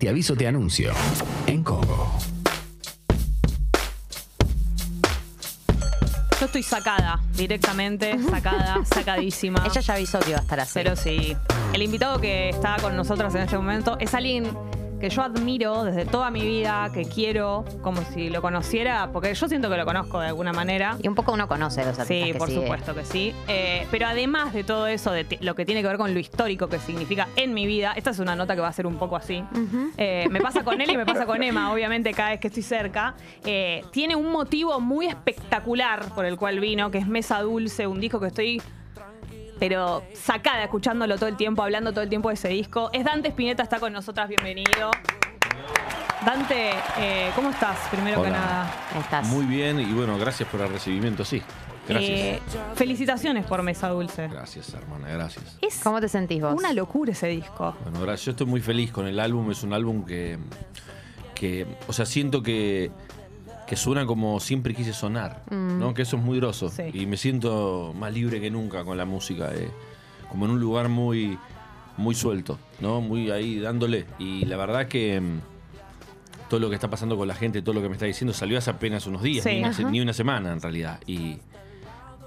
Te aviso, te anuncio. En Congo. Yo estoy sacada, directamente, sacada, sacadísima. Ella ya avisó que iba a estar así. Pero sí. El invitado que está con nosotros en este momento es alguien que yo admiro desde toda mi vida, que quiero, como si lo conociera, porque yo siento que lo conozco de alguna manera. Y un poco uno conoce los artistas Sí, que por sigue. supuesto que sí. Eh, pero además de todo eso, de lo que tiene que ver con lo histórico que significa en mi vida, esta es una nota que va a ser un poco así. Eh, me pasa con él y me pasa con Emma, obviamente, cada vez que estoy cerca. Eh, tiene un motivo muy espectacular por el cual vino, que es Mesa Dulce, un disco que estoy pero sacada, escuchándolo todo el tiempo, hablando todo el tiempo de ese disco. Es Dante Spinetta, está con nosotras, bienvenido. Dante, eh, ¿cómo estás? Primero que nada. Ahí estás. Muy bien y bueno, gracias por el recibimiento, sí. Gracias. Eh, felicitaciones por Mesa Dulce. Gracias, hermana, gracias. Es ¿Cómo te sentís vos? una locura ese disco. Bueno, gracias. Yo estoy muy feliz con el álbum. Es un álbum que, que o sea, siento que, que suena como siempre quise sonar, ¿no? Que eso es muy groso. Sí. Y me siento más libre que nunca con la música. eh, como en un lugar muy, muy suelto, ¿no? Muy ahí dándole. Y la verdad que mm, todo lo que está pasando con la gente, todo lo que me está diciendo, salió hace apenas unos días, Sí. ni, una, se- Ajá. ni una semana en realidad. Y,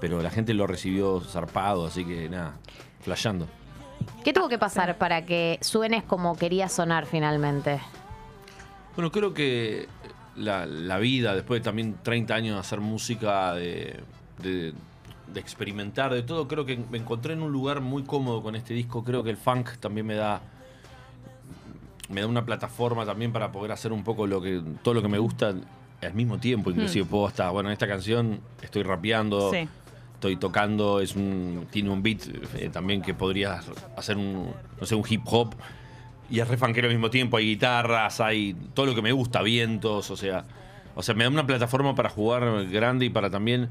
pero la gente lo recibió zarpado, así que nada, flasheando. ¿Qué tuvo que pasar para que suenes como querías sonar finalmente? Bueno, creo que la, la vida, después de también 30 años de hacer música, de, de- de experimentar, de todo, creo que me encontré en un lugar muy cómodo con este disco. Creo que el funk también me da me da una plataforma también para poder hacer un poco lo que todo lo que me gusta al mismo tiempo. Inclusive puedo hasta, bueno, en esta canción estoy rapeando, Sí. estoy tocando, es un, tiene un beat eh, también que podría hacer un, no sé, un hip hop. Y es re funkero al mismo tiempo, hay guitarras, hay todo lo que me gusta, vientos, o sea, o sea, me da una plataforma para jugar grande y para también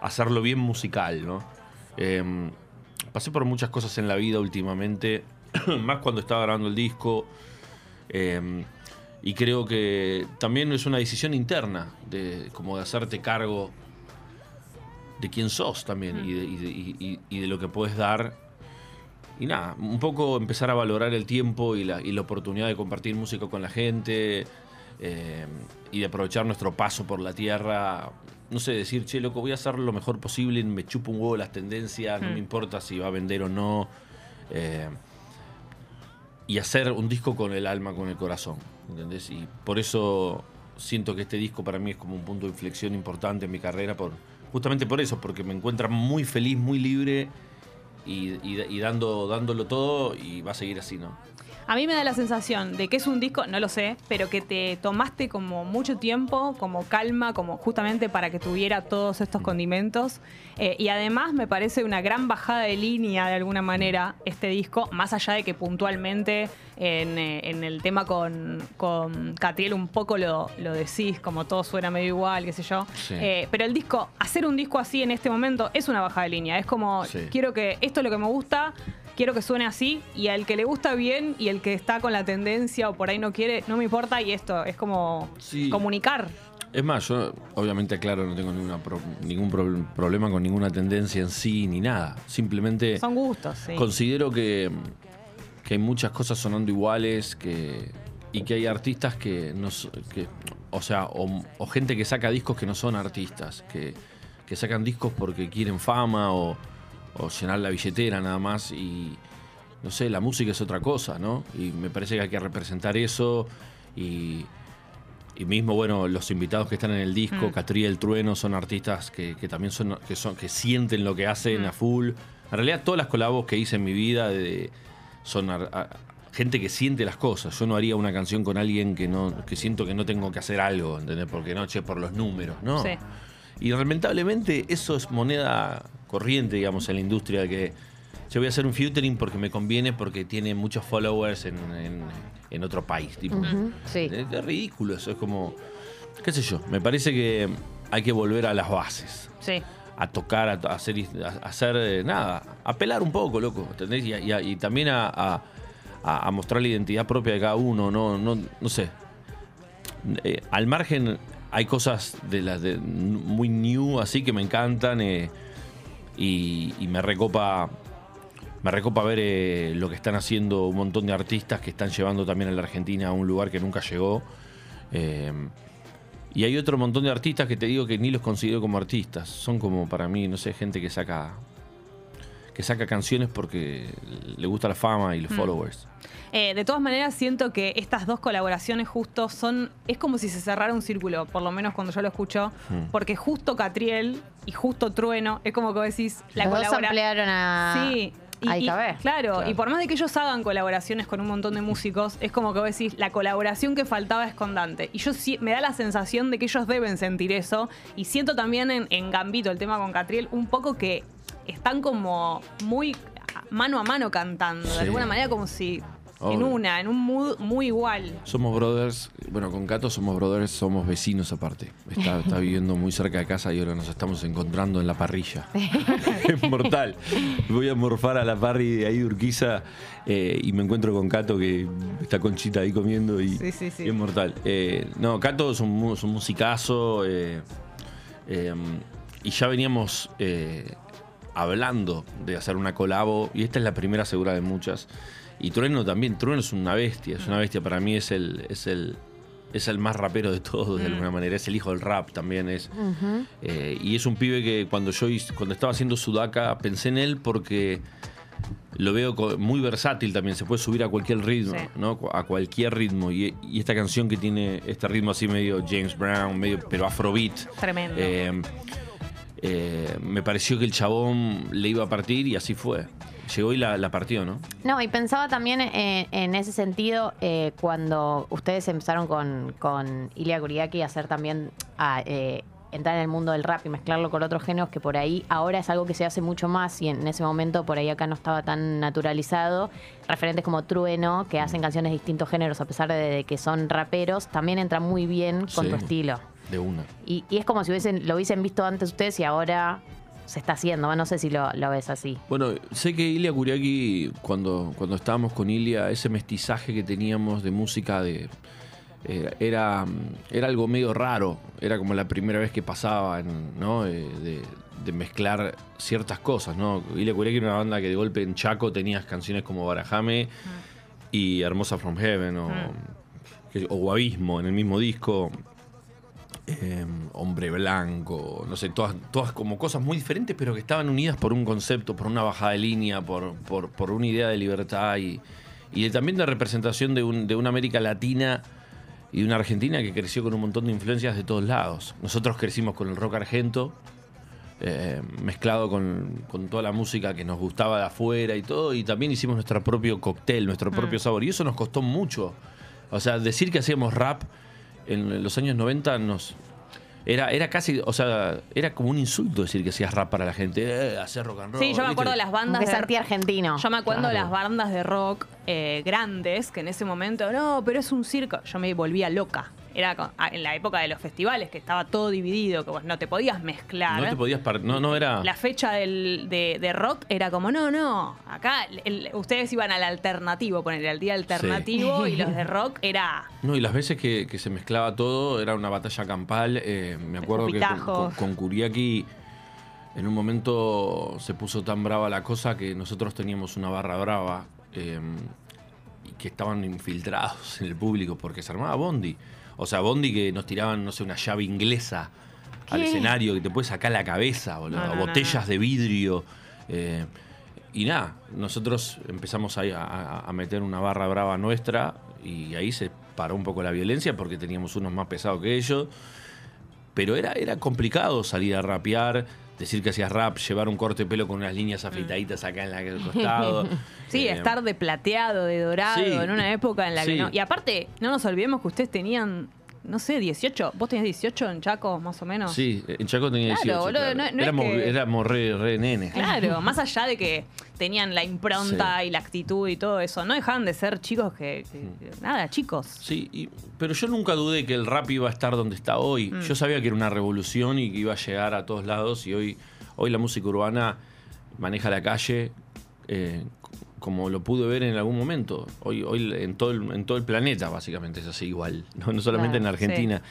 hacerlo bien musical, ¿no? Eh, pasé por muchas cosas en la vida últimamente, más cuando estaba grabando el disco, eh, y creo que también es una decisión interna, de como de hacerte cargo de quién sos también y de lo que puedes dar. Y nada, un poco empezar a valorar el tiempo y la, y la oportunidad de compartir música con la gente eh, y de aprovechar nuestro paso por la tierra. No sé, decir, che, loco, voy a hacer lo mejor posible, me chupo un huevo las tendencias, no me importa si va a vender o no. eh, y hacer un disco con el alma, con el corazón, ¿entendés? Y por eso siento que este disco para mí es como un punto de inflexión importante en mi carrera, por, justamente por eso, porque me encuentra muy feliz, muy libre y, y- dando, dándolo todo y va a seguir así, ¿no? A mí me da la sensación de que es un disco, no lo sé, pero que te tomaste como mucho tiempo, como calma, como justamente para que tuviera todos estos condimentos. Eh, y además me parece una gran bajada de línea de alguna manera este disco, más allá de que puntualmente en, eh, en el tema con, con Catriel un poco lo, lo decís, como todo suena medio igual, qué sé yo. Sí. Eh, pero el disco, hacer un disco así en este momento es una bajada de línea. Es como, Sí. quiero que esto es lo que me gusta, quiero que suene así, y al que le gusta bien y el que está con la tendencia o por ahí no quiere, no me importa, y esto es como Sí. comunicar. Es más, yo obviamente, claro, no tengo ninguna pro- ningún pro- problema con ninguna tendencia en sí ni nada. Simplemente Son gustos, sí. considero que, que hay muchas cosas sonando iguales que, y que hay artistas que no s- que, o sea, o, o gente que saca discos que no son artistas, que, que sacan discos porque quieren fama o, o llenar la billetera nada más y no sé, la música es otra cosa, ¿no? Y me parece que hay que representar eso y, y mismo, bueno, los invitados que están en el disco, Mm. Catriel, El Trueno, son artistas que, que también son que, son, que sienten lo que hacen Mm. a full. En realidad, todas las colabos que hice en mi vida de- son a- gente que siente las cosas. Yo no haría una canción con alguien que no que siento que no tengo que hacer algo, ¿entendés? Porque no, che, por los números, ¿no? Sí. Y lamentablemente eso es moneda corriente, digamos, en la industria de que yo voy a hacer un featuring porque me conviene, porque tiene muchos followers en, en- en otro país. Tipo. Sí. Es, es ridículo eso, es como, qué sé yo, me parece que hay que volver a las bases, Sí. a tocar, a, hacer, a hacer eh, nada, a pelar un poco, loco, ¿entendés? Y, y también a- a mostrar la identidad propia de cada uno, no, no, no sé. Eh, al margen hay cosas de las de muy new así que me encantan eh, y, me recopa me recopa ver eh, lo que están haciendo un montón de artistas que están llevando también a la Argentina a un lugar que nunca llegó. Eh, y hay otro montón de artistas que te digo que ni los considero como artistas. Son como para mí, no sé, gente que saca que saca canciones porque le gusta la fama y los followers. Eh, de todas maneras, siento que estas dos colaboraciones justo son. Es como si se cerrara un círculo, por lo menos cuando yo lo escucho. Hmm. Porque justo Catriel y justo Trueno, es como que vos decís. La Los dos colabora- ampliaron a, Sí. a y- Claro. y por más de que ellos hagan colaboraciones con un montón de músicos, es como que vos decís, la colaboración que faltaba es con Dante. Y yo sí, me da la sensación de que ellos deben sentir eso. Y siento también en, en Gambito, el tema con Catriel, un poco que están como muy mano a mano cantando, de alguna manera como si en una, en un mood muy igual. Somos brothers, bueno, con Cato somos brothers, somos vecinos aparte. Está, está viviendo muy cerca de casa y ahora nos estamos encontrando en la parrilla. es mortal. Voy a morfar a la parry de ahí de Urquiza eh, y me encuentro con Cato que está conchita ahí comiendo y, Sí, sí, sí. y es mortal. Eh, no, Cato es un, es un musicazo eh, y ya veníamos hablando de hacer una colabo y esta es la primera segura de muchas. Y Trueno también, Trueno es una bestia, es una bestia, para mí es el, es el, es el más rapero de todos de alguna manera, es el hijo del rap también es. Eh, y es un pibe que cuando yo cuando estaba haciendo Sudaka pensé en él porque lo veo muy versátil también, se puede subir a cualquier ritmo, Sí. ¿no? A cualquier ritmo. Y, y esta canción que tiene este ritmo así medio James Brown, medio, pero afrobeat. Tremendo. eh, eh, me pareció que el chabón le iba a partir y así fue. Llegó y la, la partió, ¿no? No, y pensaba también en, en ese sentido eh, cuando ustedes empezaron con, con Ilia Kuriaki a hacer también, a eh, entrar en el mundo del rap y mezclarlo con otros géneros que por ahí ahora es algo que se hace mucho más y en ese momento por ahí acá no estaba tan naturalizado. Referentes como Trueno, que hacen canciones de distintos géneros a pesar de, de que son raperos, también entra muy bien con Sí. tu estilo. De una. Y, y es como si hubiesen, lo hubiesen visto antes ustedes y ahora se está haciendo. No sé si lo, lo ves así. Bueno, sé que Ilia Kuriaki, cuando, cuando estábamos con Ilia, ese mestizaje que teníamos de música de. eh, era, era algo medio raro. Era como la primera vez que pasaba, en- ¿no? Eh, de, de mezclar ciertas cosas, ¿no? Ilia Kuriaki era una banda que de golpe en Chaco tenías canciones como Barajame y Hermosa from Heaven o, que- o Abismo en el mismo disco. Eh, hombre blanco, no sé, todas, todas como cosas muy diferentes, pero que estaban unidas por un concepto, por una bajada de línea, por, por, por una idea de libertad y, y de- también de representación de, un- de una América Latina y de una Argentina que creció con un montón de influencias de todos lados. Nosotros crecimos con el rock argento, eh, mezclado con, con toda la música que nos gustaba de afuera y todo, y también hicimos nuestro propio cóctel, nuestro propio sabor, y eso nos costó mucho. O sea, decir que hacíamos rap en los años 90 nos... Era, era casi, o sea, era como un insulto decir que hacías rap para la gente, eh, hacer rock and roll. Sí, yo me ¿viste? acuerdo de las bandas de anti-argentino. Yo me acuerdo de Claro. las bandas de rock eh, grandes que en ese momento, no, pero es un circo. Yo me volvía loca. Era con- ah, en la época de los festivales, que estaba todo dividido, que vos no te podías mezclar. No te podías... No, no era... La fecha del- de, de rock era como, no, no, acá el- ustedes iban al alternativo, ponerle al día alternativo, y los de rock era No, y las veces que, que se mezclaba todo era una batalla campal. eh, me acuerdo que con, con, con Kuriaki en un momento se puso tan brava la cosa que nosotros teníamos una barra brava eh, y que estaban infiltrados en el público porque se armaba Bondi. O sea, Bondi que nos tiraban, no sé, una llave inglesa al escenario que te puede sacar la cabeza, boludo. No, no, no, botellas no. de vidrio. eh, y nada, nosotros empezamos a, a- a meter una barra brava nuestra y ahí se paró un poco la violencia porque teníamos unos más pesados que ellos. Pero era, era complicado salir a rapear, decir que hacías rap, llevar un corte de pelo con unas líneas afeitaditas acá en el costado. Sí, Eh, estar de plateado, de dorado, sí, en una época en la que no. Y aparte, no nos olvidemos que ustedes tenían, no sé, 18. ¿Vos tenías 18 en Chaco, más o menos? Sí, en Chaco tenía Claro, 18. boludo, claro. no- no es éramos, que- éramos re, re nenes. Claro, más allá de que tenían la impronta y la actitud y todo eso, no dejaban de ser chicos que, que- que- nada, chicos. Sí, y- pero yo nunca dudé que el rap iba a estar donde está hoy. Mm. Yo sabía que era una revolución y que iba a llegar a todos lados y hoy, hoy la música urbana maneja la calle eh, como lo pude ver en algún momento. Hoy, hoy en, todo el, en todo el planeta, básicamente, es así igual. No, no solamente Claro, en Argentina.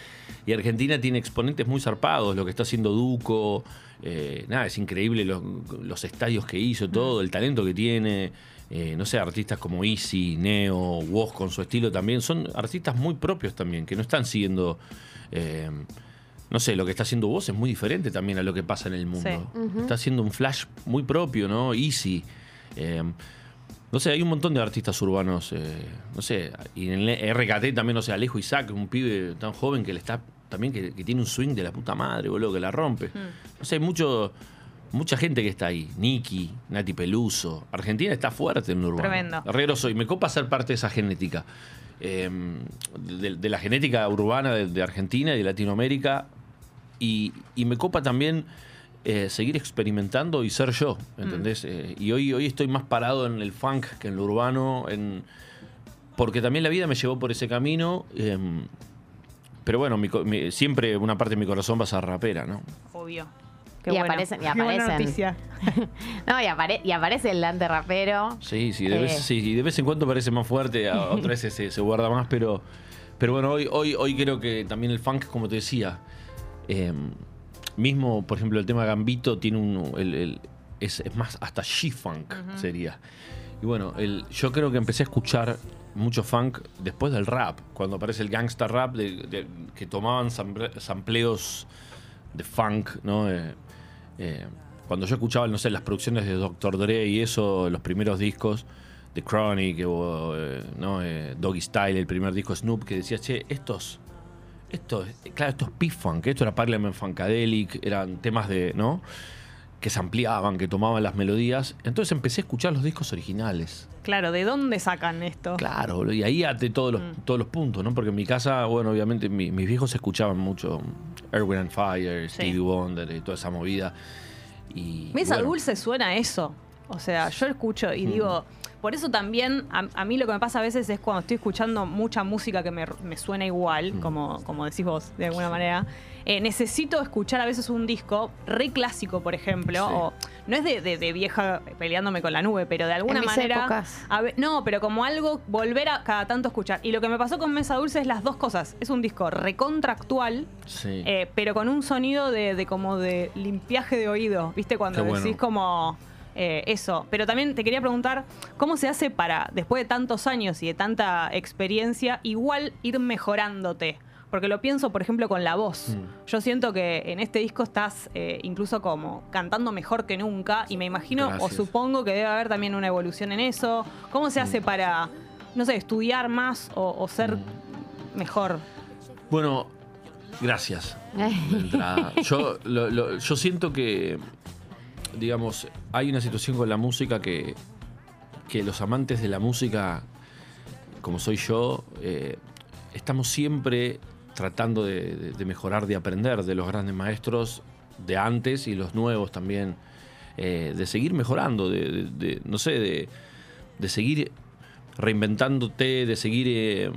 Y Argentina tiene exponentes muy zarpados, lo que está haciendo Duco. eh, nada, es increíble los, los estadios que hizo, todo, el talento que tiene. eh, no sé, artistas como Easy, Neo, Woz con su estilo también. Son artistas muy propios también, que no están siguiendo. eh, no sé, lo que está haciendo vos es muy diferente también a lo que pasa en el mundo. Está haciendo un flash muy propio, ¿no? Easy. Eh, no sé, hay un montón de artistas urbanos, eh, no sé, y en el RKT también, no sé, Alejo Isaac, un pibe tan joven que le está, también que, que tiene un swing de la puta madre, boludo, que la rompe. No sé, hay mucho, mucha gente que está ahí. Nicky, Nati Peluso. Argentina está fuerte en urbano. Tremendo. Herrero soy, me copa ser parte de esa genética. Eh, de, de la genética urbana de, de Argentina y de Latinoamérica. Y, y me copa también eh, seguir experimentando y ser yo, ¿entendés? Eh, y hoy, hoy estoy más parado en el funk que en lo urbano, en, porque también la vida me llevó por ese camino. eh, pero bueno, mi co- mi- siempre una parte de mi corazón va a ser rapera, ¿no? Obvio. Y aparecen- y Qué buena aparecen. noticia. No, y, apare- y aparece el Dante rapero. Sí, sí, de, vez, Eh. sí, y de vez en cuando parece más fuerte, a otras veces se, se guarda más, pero, pero bueno, hoy, hoy, hoy creo que también el funk, como te decía, eh, mismo, por ejemplo, el tema Gambito tiene un. el- el- es, es más, hasta G-Funk sería. Y bueno, el, yo creo que empecé a escuchar mucho funk después del rap, cuando aparece el gangsta rap, de- de- que tomaban sample- sampleos de funk, ¿no? Eh, eh, cuando yo escuchaba, no sé, las producciones de Dr. Dre y eso, los primeros discos de Chronic, o, eh, ¿no? Eh, Doggy Style, el primer disco Snoop, que decía, che, estos, esto, claro, esto es P-Funk, esto era Parliament Funkadelic, eran temas de, ¿no? Que se ampliaban, que tomaban las melodías. Entonces empecé a escuchar los discos originales. Claro, ¿de dónde sacan esto? Claro, y ahí até todos los, todos los puntos, ¿no? Porque en mi casa, bueno, obviamente mi- mis viejos escuchaban mucho Erwin and Fire, Stevie Wonder y toda esa movida. Y, Mesa bueno, Dulce suena eso. O sea, yo escucho y digo, por eso también a, a mí lo que me pasa a veces es cuando estoy escuchando mucha música que me, me suena igual, como, como decís vos de alguna manera, eh, necesito escuchar a veces un disco re clásico, por ejemplo, Sí. o no es de, de- de vieja peleándome con la nube, pero de alguna mis manera... épocas. a ver- no, pero como algo, volver a cada tanto escuchar. Y lo que me pasó con Mesa Dulce es las dos cosas. Es un disco recontractual, Sí. eh, pero con un sonido de, de como de limpiaje de oído, ¿viste? Cuando Qué bueno. decís como eh, eso. Pero también te quería preguntar, ¿cómo se hace para, después de tantos años y de tanta experiencia, igual ir mejorándote? Porque lo pienso, por ejemplo, con la voz. Mm. Yo siento que en este disco estás eh, incluso como cantando mejor que nunca y me imagino o supongo que debe haber también una evolución en eso. ¿Cómo se Mm. hace para, no sé, estudiar más o, o ser mejor? Bueno, gracias. Yo, lo- lo- yo siento que, digamos, hay una situación con la música que, que los amantes de la música, como soy yo, eh, estamos siempre tratando de, mejorar, de aprender de los grandes maestros de antes y los nuevos también, eh, de seguir mejorando, de, no sé, de, seguir reinventándote, de seguir eh,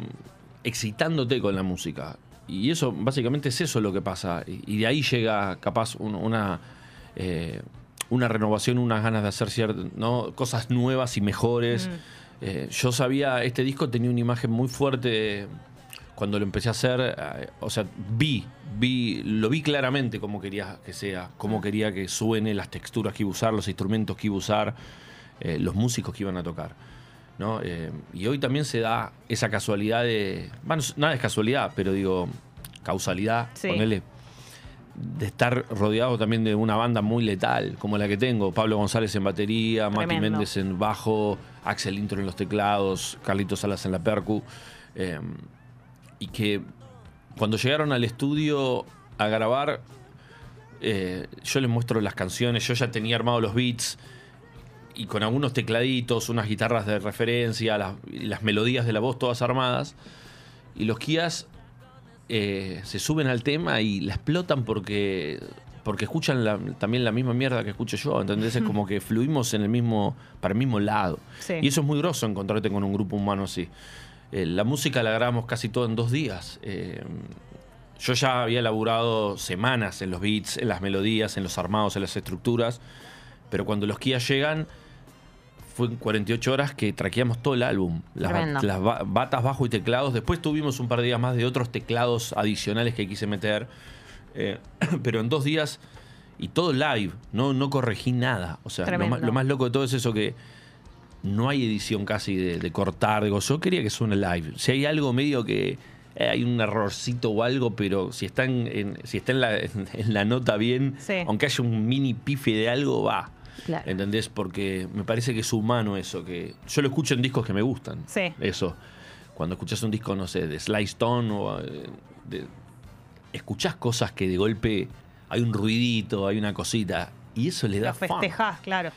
excitándote con la música. Y eso, básicamente, es eso lo que pasa. Y, de ahí llega, capaz, un- una, una renovación, unas ganas de hacer cier- ¿no? cosas nuevas y mejores. Eh, yo sabía, este disco tenía una imagen muy fuerte cuando lo empecé a hacer. eh, o sea, vi, vi, lo vi claramente cómo quería que sea, cómo quería que suene, las texturas que iba a usar, los instrumentos que iba a usar, eh, los músicos que iban a tocar. ¿no? Y hoy también se da esa casualidad de. Bueno, nada es casualidad, pero digo, causalidad, Sí. ponele, de estar rodeado también de una banda muy letal, como la que tengo. Pablo González en batería, Mati. Méndez en bajo, Axel Intro en los teclados, Carlitos Salas en la percu. eh, y que cuando llegaron al estudio a grabar, eh, yo les muestro las canciones, yo ya tenía armados los beats y con algunos tecladitos, unas guitarras de referencia, las, las melodías de la voz todas armadas. Y los Kias eh, se suben al tema y la explotan porque porque escuchan la- también la misma mierda que escucho yo, ¿entendés? Es como que fluimos en el mismo, para el mismo lado. Sí. Y eso es muy groso encontrarte con un grupo humano así. Eh, la música la grabamos casi todo en dos días. Eh, yo ya había laburado semanas en los beats, en las melodías, en los armados, en las estructuras, pero cuando los Kia llegan, fue en 48 horas que traqueamos todo el álbum. Las, batas bajo y teclados. Después tuvimos un par de días más de otros teclados adicionales que quise meter. Eh, pero en dos días y todo live. No, no corregí nada. O sea, lo más, lo más loco de todo es eso que no hay edición casi de, de cortar. Yo quería que suene live. Si hay algo medio que eh, hay un errorcito o algo, pero si está en, en- si está en la, en- en la nota bien, Sí. aunque haya un mini pife de algo, va. Claro. ¿Entendés? Porque me parece que es humano eso, que yo lo escucho en discos que me gustan. Sí. Eso. Cuando escuchas un disco, no sé, de Sly Stone o eh, de- escuchás cosas que de golpe hay un ruidito, hay una cosita. Y eso le da Lo fun. festejás, claro.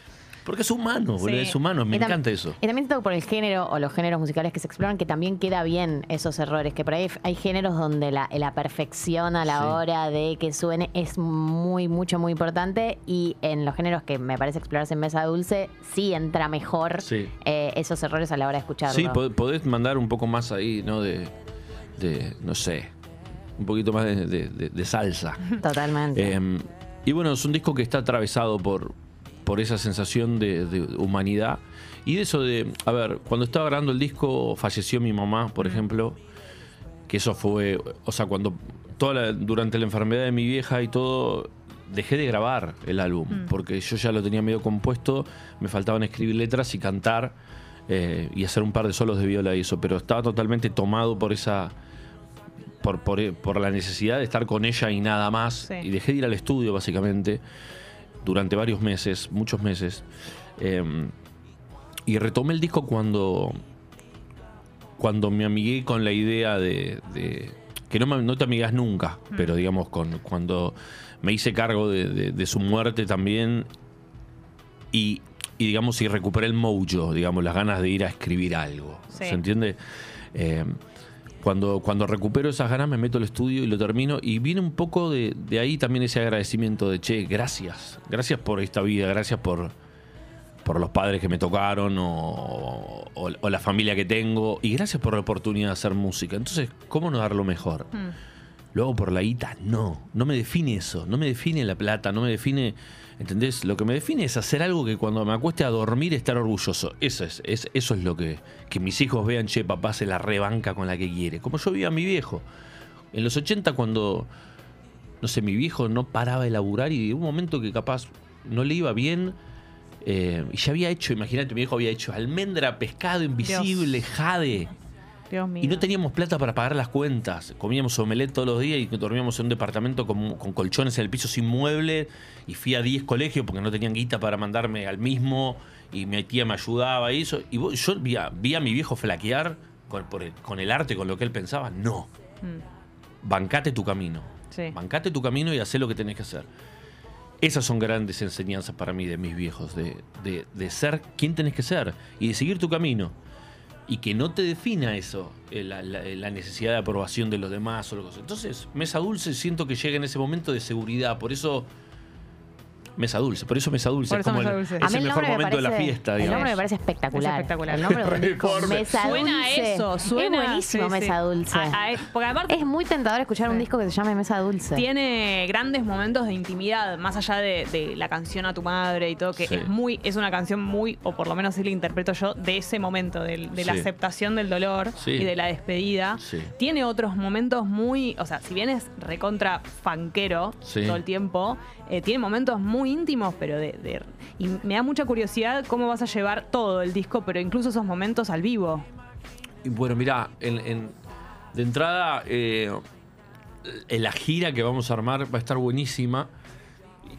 Porque es humano, boludo, es humano, me Y encanta eso. Y también siento por el género o los géneros musicales que se exploran, que también queda bien esos errores, que por ahí hay géneros donde la, la perfección a la Sí. hora de que suene es muy, mucho, muy importante y en los géneros que me parece explorarse en Mesa Dulce, sí entra mejor Sí. eh, esos errores a la hora de escucharlo. Sí, pod- podés mandar un poco más ahí, ¿no? De, de no sé, un poquito más de, de- de- de salsa. Totalmente. Eh, y bueno, es un disco que está atravesado por, por esa sensación de, de humanidad. Y de eso de, a ver, cuando estaba grabando el disco falleció mi mamá, por ejemplo, que eso fue, o sea, cuando toda la- durante la enfermedad de mi vieja y todo, dejé de grabar el álbum, porque yo ya lo tenía medio compuesto, me faltaban escribir letras y cantar eh, y hacer un par de solos de viola y eso, pero estaba totalmente tomado por esa por, por, por la necesidad de estar con ella y nada más. Sí. Y dejé de ir al estudio, básicamente, durante varios meses, muchos meses. Eh, y retomé el disco cuando, cuando me amigué con la idea de. de- que no, me- no te amigas nunca, pero digamos, con, cuando me hice cargo de, de- de su muerte también. Y, y digamos, y recuperé el mojo, digamos, las ganas de ir a escribir algo. Sí. ¿Se entiende? Eh, cuando, cuando recupero esas ganas me meto al estudio y lo termino y viene un poco de, de ahí también ese agradecimiento de, che, gracias, gracias por esta vida, gracias por, por los padres que me tocaron o, o- o la familia que tengo y gracias por la oportunidad de hacer música. Entonces, ¿cómo no dar lo mejor? Mm. Lo hago por la guita, no, no me define eso, no me define la plata, no me define, ¿entendés? Lo que me define es hacer algo que cuando me acueste a dormir estar orgulloso. Eso es, es- eso es lo que, que mis hijos vean, che, papá se la rebanca con la que quiere. Como yo vi a mi viejo. En los 80 cuando, no sé, mi viejo no paraba de laburar y de un momento que capaz no le iba bien, eh, y ya había hecho, imagínate, mi viejo había hecho almendra, pescado invisible, jade. Dios mío. Y no teníamos plata para pagar las cuentas. Comíamos omelette todos los días y dormíamos en un departamento con, con colchones en el piso sin mueble. Y fui a 10 colegios porque no tenían guita para mandarme al mismo. Y mi tía me ayudaba y eso. Y yo vi a, vi a mi viejo flaquear con, por el, con el arte, con lo que él pensaba. No. Mm. Bancate tu camino. Sí. Bancate tu camino y haz lo que tenés que hacer. Esas son grandes enseñanzas para mí de mis viejos, de, de- de ser quien tenés que ser y de seguir tu camino. Y que no te defina eso, eh, la, la- necesidad de aprobación de los demás o lo que. Entonces, Mesa Dulce siento que llega en ese momento de seguridad, por eso Mesa Dulce, por eso Mesa Dulce Por es eso como Mesa el, Dulce. es A mí el mejor me momento de la fiesta, El digamos. nombre me parece espectacular. Es espectacular. El nombre del disco, Reforme. Mesa Suena a Dulce. eso, suena. Es buenísimo sí, sí. Mesa Dulce. A- a- porque aparte Es muy tentador escuchar un disco que se llame Mesa Dulce. tiene grandes momentos de intimidad, más allá de, de la canción a tu madre y todo, que Sí. es muy, es una canción muy, o por lo menos así la interpreto yo, de ese momento, de, la aceptación del dolor Sí. y de la despedida. Sí. Tiene otros momentos muy, o sea, si bien es recontra fanquero Sí. todo el tiempo, eh, tiene momentos muy íntimos, pero de, de- Y me da mucha curiosidad cómo vas a llevar todo el disco, pero incluso esos momentos al vivo. Y bueno, mirá, en, en- de entrada, eh, en la gira que vamos a armar va a estar buenísima.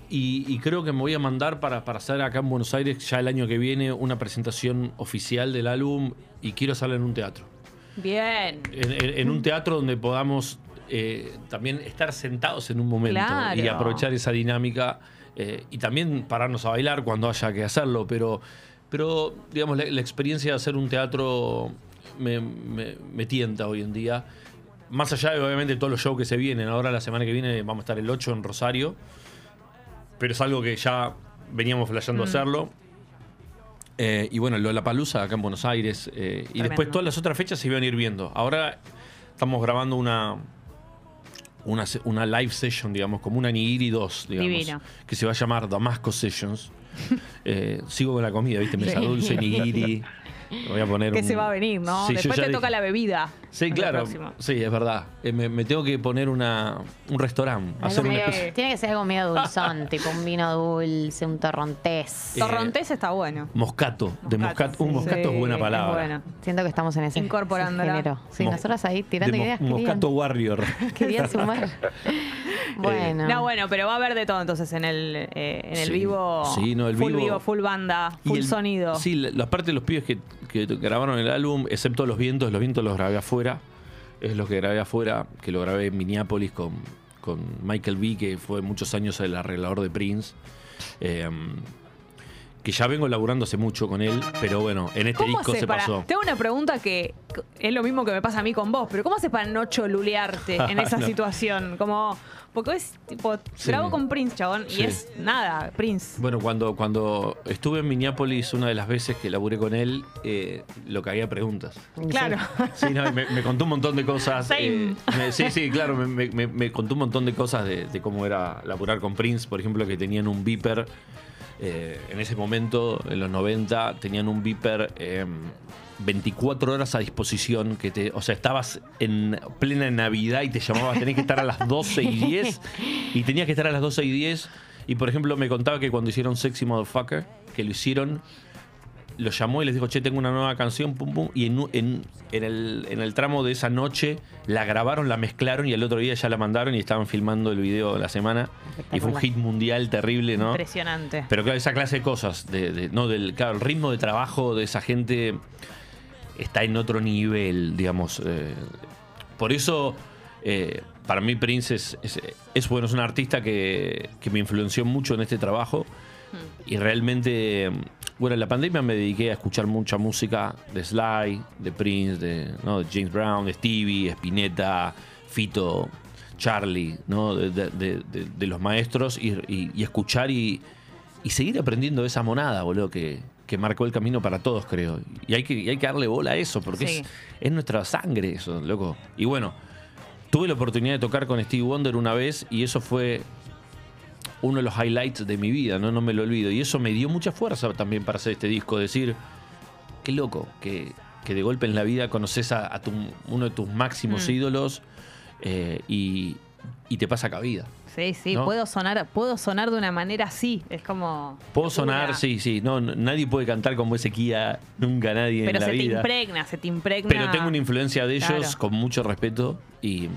Y, y creo que me voy a mandar para, para hacer acá en Buenos Aires ya el año que viene una presentación oficial del álbum y quiero hacerla en un teatro. Bien. En, en- en un teatro donde podamos eh, también estar sentados en un momento Claro. y aprovechar esa dinámica eh, y también pararnos a bailar cuando haya que hacerlo, pero, pero digamos, la, la experiencia de hacer un teatro me, me- me tienta hoy en día. Más allá de obviamente todos los shows que se vienen, ahora la semana que viene vamos a estar el 8 en Rosario, pero es algo que ya veníamos flasheando hacerlo. Eh, y bueno, lo de la palusa acá en Buenos Aires. eh, y después todas las otras fechas se iban a ir viendo. Ahora estamos grabando una, una, una live session, digamos, como una Nigiri 2, digamos, Divino. que se va a llamar Damasco Sessions. Eh, sigo con la comida, ¿viste? Mesa dulce, Nigiri. Voy a poner Que un- se va a venir, ¿no? Sí, Después te dije- toca la bebida. Sí, claro. Sí, es verdad. Eh, me, me tengo que poner una, un restaurante. Hacer medio- tiene que ser algo medio dulzón, tipo un vino dulce, un torrontés. Eh, Torrontés está bueno. Moscato. De Moscato. Un sí. moscato es buena palabra. es bueno. Siento que estamos en ese, Incorporándola. ese género. Sí, Mos- nosotros ahí tirando de mo- ideas. Querían, Moscato Warrior. querían sumar. bueno. No, bueno, pero va a haber de todo entonces en el, eh, en el Sí. vivo. Sí, no, el full vivo- vivo, full banda, Y full el- sonido. Sí, la, la parte de los pibes que, que grabaron el álbum, excepto los vientos, los vientos los grabé afuera. Es lo que grabé afuera, que lo grabé en Minneapolis con, con Michael B., que fue muchos años el arreglador de Prince. Eh, que ya vengo laburando hace mucho con él, pero bueno, en este ¿Cómo disco se para.? pasó. Tengo una pregunta que es lo mismo que me pasa a mí con vos, pero ¿cómo haces para no cholulearte en esa No. situación? Como. Porque es tipo. Sí. Grabo con Prince, chabón, Sí. y es nada, Prince. Bueno, cuando, cuando estuve en Minneapolis, una de las veces que laburé con él, eh, lo cagué a preguntas. Claro. Sí, no, me, me contó un montón de cosas. Eh, me- sí, sí, claro, me contó un montón de cosas de, de cómo era laburar con Prince, por ejemplo, que tenían un beeper. Eh, en ese momento, en los 90, tenían un beeper eh, 24 horas a disposición. Que te, o sea, estabas en plena Navidad y te llamabas, tenés que estar a las 12 y 10. Y tenías que estar a las 12 y 10. Y por ejemplo, me contaba que cuando hicieron Sexy Motherfucker, que lo hicieron lo llamó y les dijo, che, tengo una nueva canción, pum, pum. Y en, un- en- en el, en el tramo de esa noche la grabaron, la mezclaron y el otro día ya la mandaron y estaban filmando el video la semana. Y fue un hit mundial terrible, ¿no? Impresionante. Pero claro, esa clase de cosas, de, de- no, del, claro, el ritmo de trabajo de esa gente está en otro nivel, digamos. eh, por eso, eh, para mí Prince es, es, es, bueno, es un artista que, que me influenció mucho en este trabajo. Y realmente, bueno, en la pandemia me dediqué a escuchar mucha música de Sly, de Prince, de, ¿no? de James Brown, de Stevie, Spinetta, Fito, Charlie, ¿no? de, de- los maestros y, y- y escuchar y, y seguir aprendiendo de esa monada, boludo, que, que marcó el camino para todos, creo. Y hay que, hay que darle bola a eso, porque Sí. es, es nuestra sangre eso, loco. Y bueno, tuve la oportunidad de tocar con Stevie Wonder una vez y eso fue uno de los highlights de mi vida, ¿no? No me lo olvido. Y eso me dio mucha fuerza también para hacer este disco. Decir, qué loco, que, que de golpe en la vida conoces a, a tu- uno de tus máximos Mm. ídolos eh, y, y te pasa cabida. Sí, sí, ¿No? puedo sonar, puedo sonar de una manera así. Es como. Puedo sonar, sí, sí. No, no- nadie puede cantar como ese Kia, nunca nadie Pero en la se te impregna, se te impregna. Pero tengo una influencia de ellos Claro. con mucho respeto y,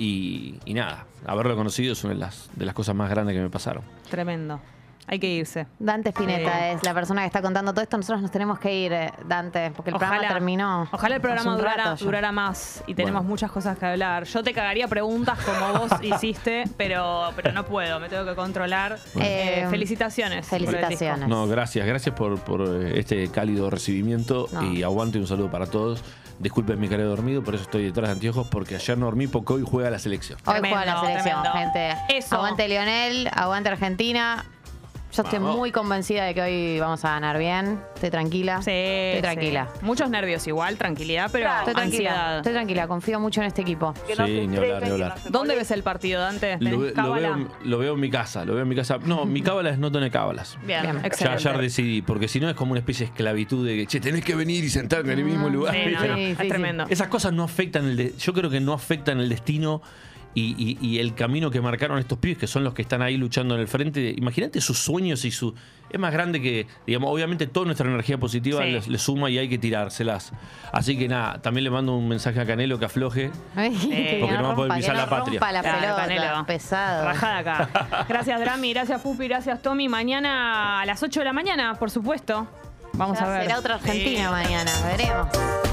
y, y nada, haberlo conocido es una de las, de las cosas más grandes que me pasaron. Tremendo. Hay que irse. Dante Spinetta Eh. es la persona que está contando todo esto. Nosotros nos tenemos que ir, eh, Dante, porque el programa terminó. Ojalá el programa durara, rato ya. durara más y tenemos Bueno. muchas cosas que hablar. Yo te cagaría preguntas como vos hiciste, pero, pero no puedo, me tengo que controlar. Eh, Eh, felicitaciones. felicitaciones. No, gracias, gracias por, por este cálido recibimiento No. y aguante y un saludo para todos. Disculpen mi cara de dormido, por eso estoy detrás de anteojos, porque ayer no dormí porque hoy juega la selección. Hoy Tremendo, juega la selección, tremendo. gente. Eso. Aguante Lionel, aguante Argentina. Yo estoy Vamos. muy convencida de que hoy vamos a ganar bien. Estoy tranquila. Sí, Estoy sí. tranquila. Muchos nervios igual, tranquilidad, pero Estoy tranquila. ansiedad. Estoy tranquila. Confío mucho en este equipo. Sí, ni hablar, ni hablar. ¿Dónde ves el partido, Dante? Lo, ¿Tenés ve- lo cábala? veo, lo veo en mi casa, lo veo en mi casa. No, mi cábala es no tener cábalas. Bien, Bien. Ya excelente. ayer decidí, porque si no es como una especie de esclavitud de que, che, tenés que venir y sentarte en el mismo lugar. Sí, no, ¿viste? no, Sí, es sí. tremendo. Esas cosas no afectan el de- yo creo que no afectan el destino y, y- y el camino que marcaron estos pibes que son los que están ahí luchando en el frente. Imagínate sus sueños y su es más grande que, digamos, obviamente toda nuestra energía positiva Sí. les, les suma y hay que tirárselas. Así que nada, también le mando un mensaje a Canelo que afloje. Que Porque no no va a poder pisar la patria. la Claro, pelota, Canelo. pesado. Rajada acá. Gracias, Drami. Gracias, Pupi. Gracias, Tommy. Mañana a las 8 de la mañana, por supuesto. Vamos a ver. Será otra Argentina Sí. mañana, veremos.